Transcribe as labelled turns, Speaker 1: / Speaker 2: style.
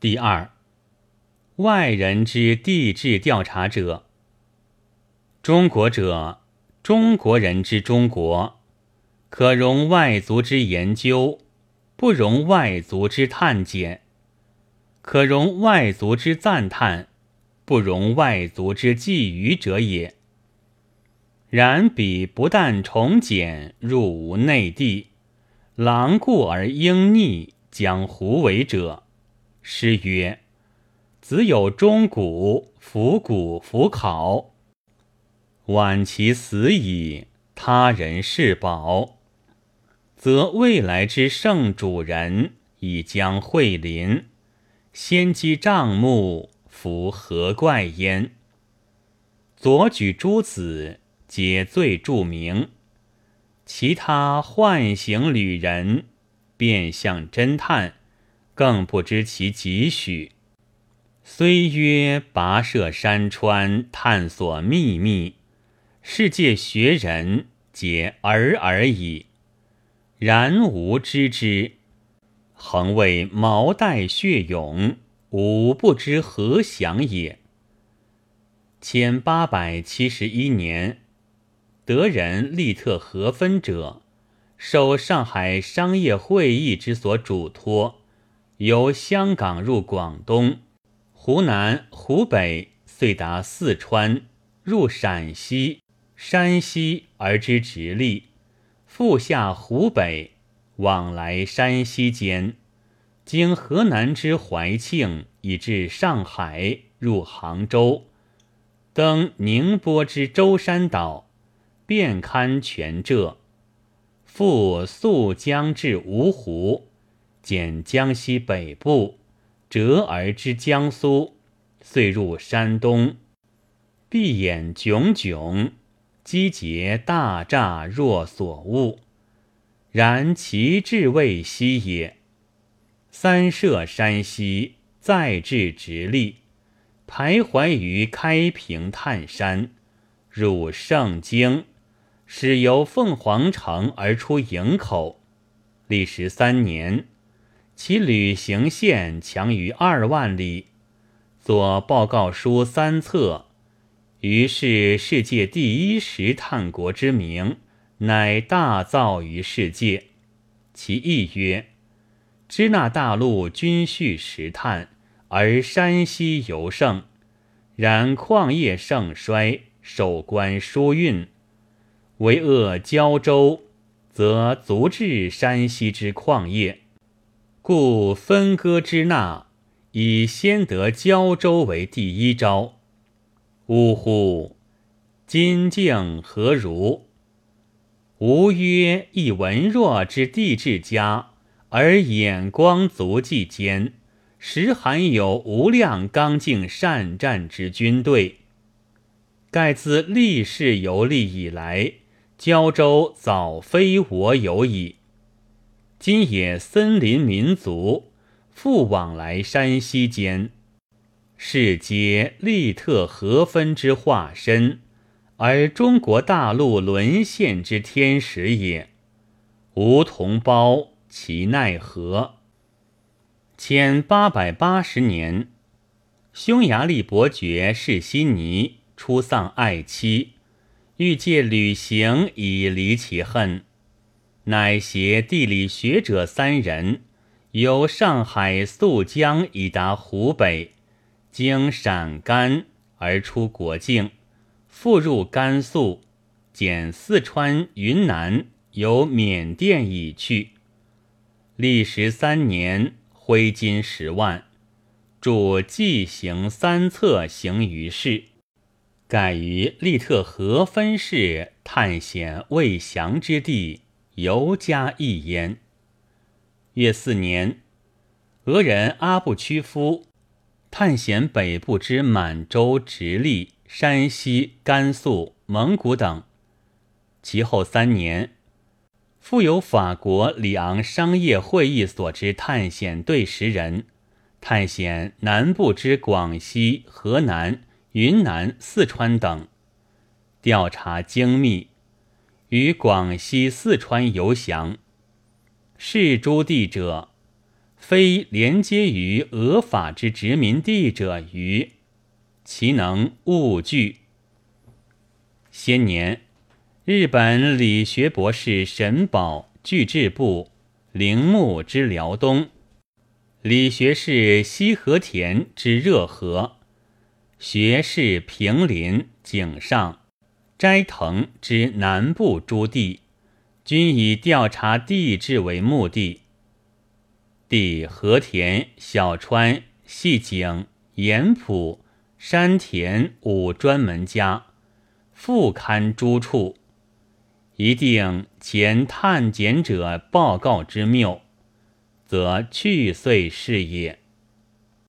Speaker 1: 第二，外人之地质调查者，中国者，中国人之中国，可容外族之研究，不容外族之探检；可容外族之赞叹，不容外族之觊觎者也。然彼不但重简入无内地，狼顾而应逆，将胡为者。诗曰：“子有钟鼓，伏鼓伏考。晚其死矣，他人是宝，则未来之圣主人已将会临，先击帐幕，夫何怪焉？左举诸子，皆最著名；其他幻形旅人，变相侦探。”更不知其几许。虽曰跋涉山川，探索秘密，世界学人皆尔尔矣。然吾知之，恒为毛带血勇，吾不知何想也。千八百七十一年，德人利特何分者，受上海商业会议之所嘱托。由香港入广东，湖南、湖北，遂达四川，入陕西、山西而知直隶，复下湖北，往来山西间，经河南之怀庆，以至上海，入杭州，登宁波之舟山岛，遍勘全浙，复溯江至芜湖。见江西北部，折而之江苏，遂入山东，闭眼炯炯，击节大诈若所悟。然其志未息也。三涉山西，再至直隶，徘徊于开平探山，入盛京，始由凤凰城而出营口，历时三年。其旅行线强于二万里，作报告书三册，于是世界第一石炭国之名，乃大造于世界。其意曰：支那大陆均蓄石炭，而山西尤盛；然矿业盛衰，守关疏运，为扼胶州，则足治山西之矿业。故分割支那，以先得胶州为第一招。呜呼！今境何如？吾曰：一文弱之地质家，而眼光足迹坚，实含有无量刚劲善战之军队。盖自历世游历以来，胶州早非我有矣。今也森林民族，复往来山西间，是皆利特合分之化身，而中国大陆沦陷之天使也。吾同胞其奈何？千八百八十年，匈牙利伯爵士西尼出丧爱妻，欲借旅行以离其恨。乃携地理学者三人，由上海溯江以达湖北，经陕甘而出国境，复入甘肃，减四川、云南，由缅甸已去，历时三年，挥金十万，著纪行三册，行于世，改于利特河分氏探险未详之地。尤加一焉。月四年，俄人阿布屈夫探险北部之满洲、直隶、山西、甘肃、蒙古等。其后三年，复有法国里昂商业会议所之探险队十人，探险南部之广西、河南、云南、四川等，调查精密。于广西、四川游降，是诸地者，非连接于俄法之殖民地者于，其能勿惧。先年，日本理学博士沈宝据治部铃木之辽东，理学士西和田之热河，学士平林井上。斋藤之南部诸地，均以调查地质为目的。地和田、小川、细井、盐浦、山田五专门家，复刊诸处，一定前探检者报告之谬，则去岁是也。